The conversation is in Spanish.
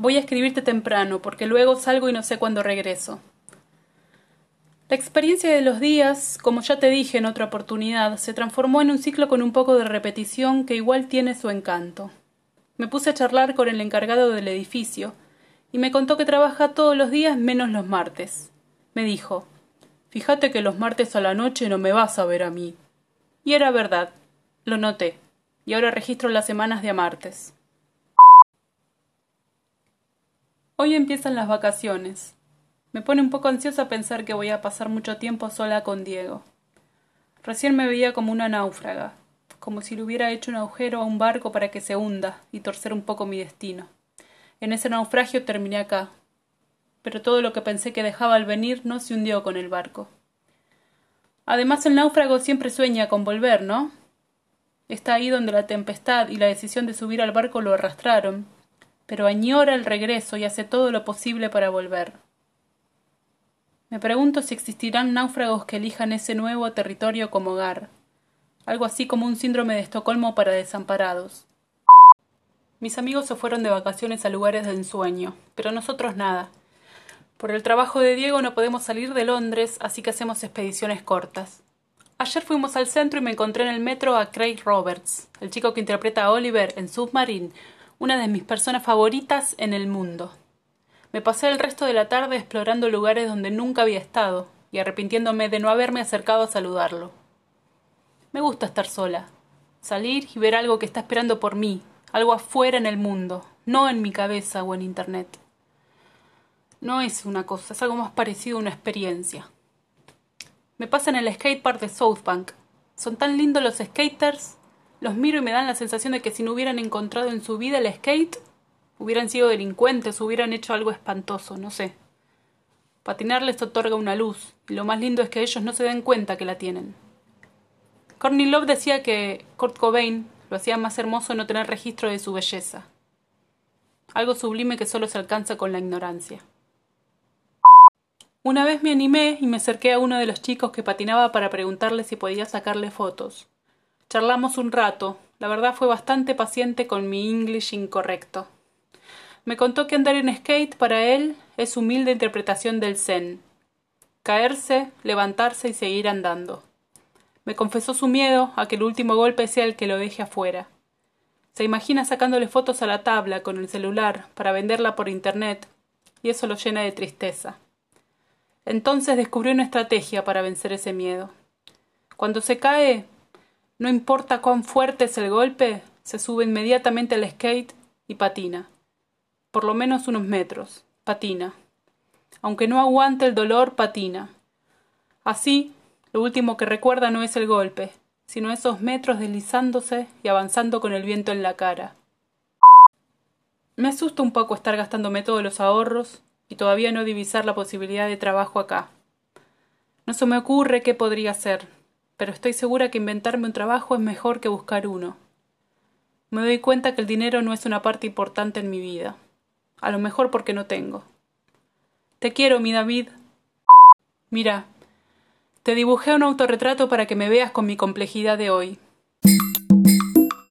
Voy a escribirte temprano, porque luego salgo y no sé cuándo regreso. La experiencia de los días, como ya te dije en otra oportunidad, se transformó en un ciclo con un poco de repetición que igual tiene su encanto. Me puse a charlar con el encargado del edificio, y me contó que trabaja todos los días menos los martes. Me dijo Fíjate que los martes a la noche no me vas a ver a mí. Y era verdad. Lo noté. Y ahora registro las semanas de a martes. Hoy empiezan las vacaciones. Me pone un poco ansiosa pensar que voy a pasar mucho tiempo sola con Diego. Recién me veía como una náufraga, como si le hubiera hecho un agujero a un barco para que se hunda y torcer un poco mi destino. En ese naufragio terminé acá, pero todo lo que pensé que dejaba al venir no se hundió con el barco. Además el náufrago siempre sueña con volver, ¿no? Está ahí donde la tempestad y la decisión de subir al barco lo arrastraron, pero añora el regreso y hace todo lo posible para volver. Me pregunto si existirán náufragos que elijan ese nuevo territorio como hogar, algo así como un síndrome de Estocolmo para desamparados. Mis amigos se fueron de vacaciones a lugares de ensueño, pero nosotros nada. Por el trabajo de Diego no podemos salir de Londres, así que hacemos expediciones cortas. Ayer fuimos al centro y me encontré en el metro a Craig Roberts, el chico que interpreta a Oliver en Submarine, una de mis personas favoritas en el mundo. Me pasé el resto de la tarde explorando lugares donde nunca había estado y arrepintiéndome de no haberme acercado a saludarlo. Me gusta estar sola, salir y ver algo que está esperando por mí, algo afuera en el mundo, no en mi cabeza o en Internet. No es una cosa, es algo más parecido a una experiencia. Me pasa en el skatepark de South Bank. Son tan lindos los skaters, los miro y me dan la sensación de que si no hubieran encontrado en su vida el skate, hubieran sido delincuentes, hubieran hecho algo espantoso, no sé. Patinar les otorga una luz, y lo más lindo es que ellos no se den cuenta que la tienen. Courtney Love decía que Kurt Cobain lo hacía más hermoso no tener registro de su belleza. Algo sublime que solo se alcanza con la ignorancia. Una vez me animé y me acerqué a uno de los chicos que patinaba para preguntarle si podía sacarle fotos. Charlamos un rato. La verdad fue bastante paciente con mi English incorrecto. Me contó que andar en skate para él es humilde interpretación del zen. Caerse, levantarse y seguir andando. Me confesó su miedo a que el último golpe sea el que lo deje afuera. Se imagina sacándole fotos a la tabla con el celular para venderla por internet, y eso lo llena de tristeza. Entonces descubrió una estrategia para vencer ese miedo. Cuando se cae, no importa cuán fuerte es el golpe, se sube inmediatamente al skate y patina por lo menos unos metros. Patina. Aunque no aguante el dolor, patina. Así, lo último que recuerda no es el golpe, sino esos metros deslizándose y avanzando con el viento en la cara. Me asusta un poco estar gastándome todos los ahorros y todavía no divisar la posibilidad de trabajo acá. No se me ocurre qué podría hacer, pero estoy segura que inventarme un trabajo es mejor que buscar uno. Me doy cuenta que el dinero no es una parte importante en mi vida a lo mejor porque no tengo. Te quiero, mi David. Mira, te dibujé un autorretrato para que me veas con mi complejidad de hoy.